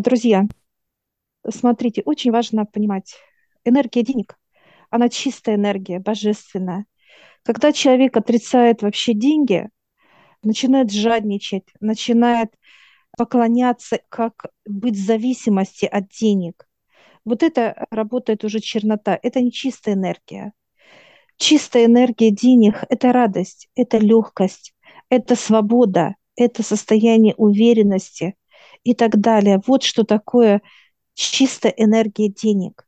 Друзья, смотрите, очень важно понимать, энергия денег, она чистая энергия, божественная. Когда человек отрицает вообще деньги, начинает жадничать, начинает поклоняться, как быть в зависимости от денег. Вот это работает уже чернота, это не чистая энергия. Чистая энергия денег – это радость, это легкость, это свобода, это состояние уверенности и так далее. Вот что такое чистая энергия денег.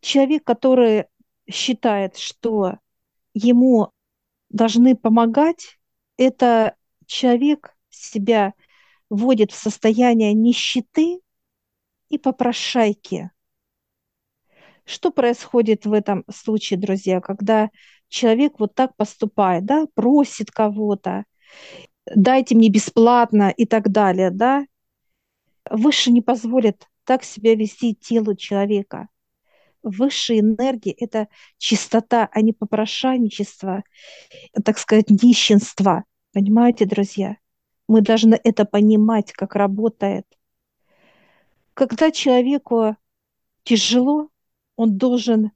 Человек, который считает, что ему должны помогать, это человек себя вводит в состояние нищеты и попрошайки. Что происходит в этом случае, друзья, когда человек вот так поступает, да, просит кого-то, дайте мне бесплатно и так далее, да, выше не позволит так себя вести телу человека. Высшие энергии – это чистота, а не попрошайничество, так сказать, нищенство. Понимаете, друзья? Мы должны это понимать, как работает. Когда человеку тяжело, он должен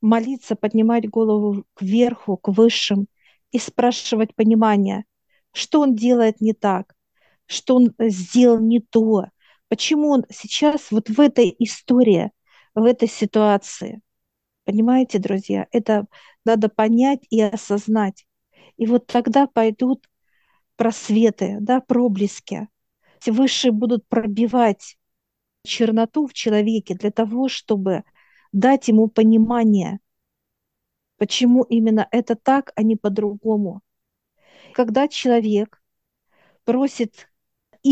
молиться, поднимать голову кверху, к высшим и спрашивать понимание, что он делает не так, что он сделал не то, почему он сейчас вот в этой истории, в этой ситуации. Понимаете, друзья, это надо понять и осознать. И вот тогда пойдут просветы, да, проблески. Высшие будут пробивать черноту в человеке для того, чтобы дать ему понимание, почему именно это так, а не по-другому. Когда человек просит,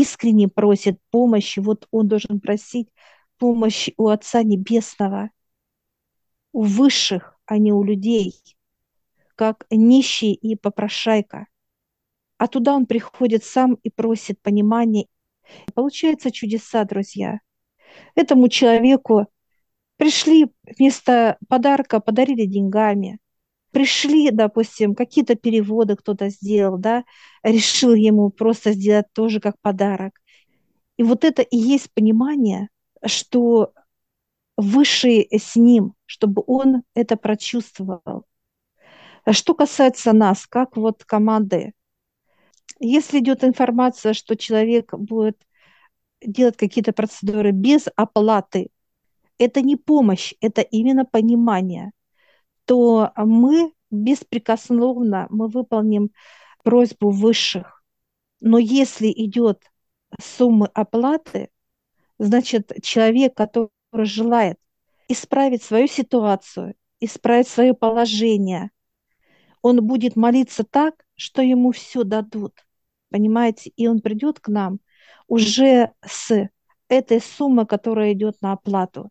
искренне просит помощи, вот он должен просить помощи у Отца Небесного, у высших, а не у людей, как нищий и попрошайка – а туда он приходит сам и просит понимания. Получаются чудеса, друзья. Этому человеку пришли вместо подарка, подарили деньгами. Пришли, допустим, какие-то переводы кто-то сделал, да, решил ему просто сделать тоже как подарок. И вот это и есть понимание, что высший с ним, чтобы он это прочувствовал. Что касается нас, как вот команды, если идет информация, что человек будет делать какие-то процедуры без оплаты, это не помощь, это именно понимание, то мы беспрекословно мы выполним просьбу высших. Но если идет суммы оплаты, значит, человек, который желает исправить свою ситуацию, исправить свое положение, он будет молиться так, что ему все дадут понимаете, и он придет к нам уже с этой суммы, которая идет на оплату.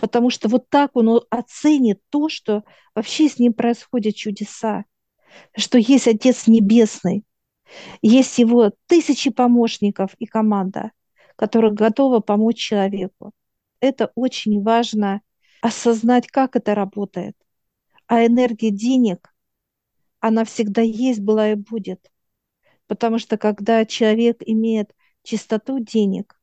Потому что вот так он оценит то, что вообще с ним происходят чудеса, что есть Отец Небесный, есть его тысячи помощников и команда, которая готова помочь человеку. Это очень важно осознать, как это работает. А энергия денег, она всегда есть, была и будет. Потому что когда человек имеет чистоту денег,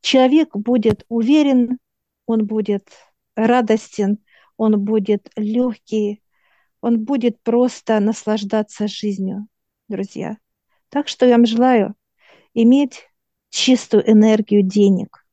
человек будет уверен, он будет радостен, он будет легкий, он будет просто наслаждаться жизнью, друзья. Так что я вам желаю иметь чистую энергию денег,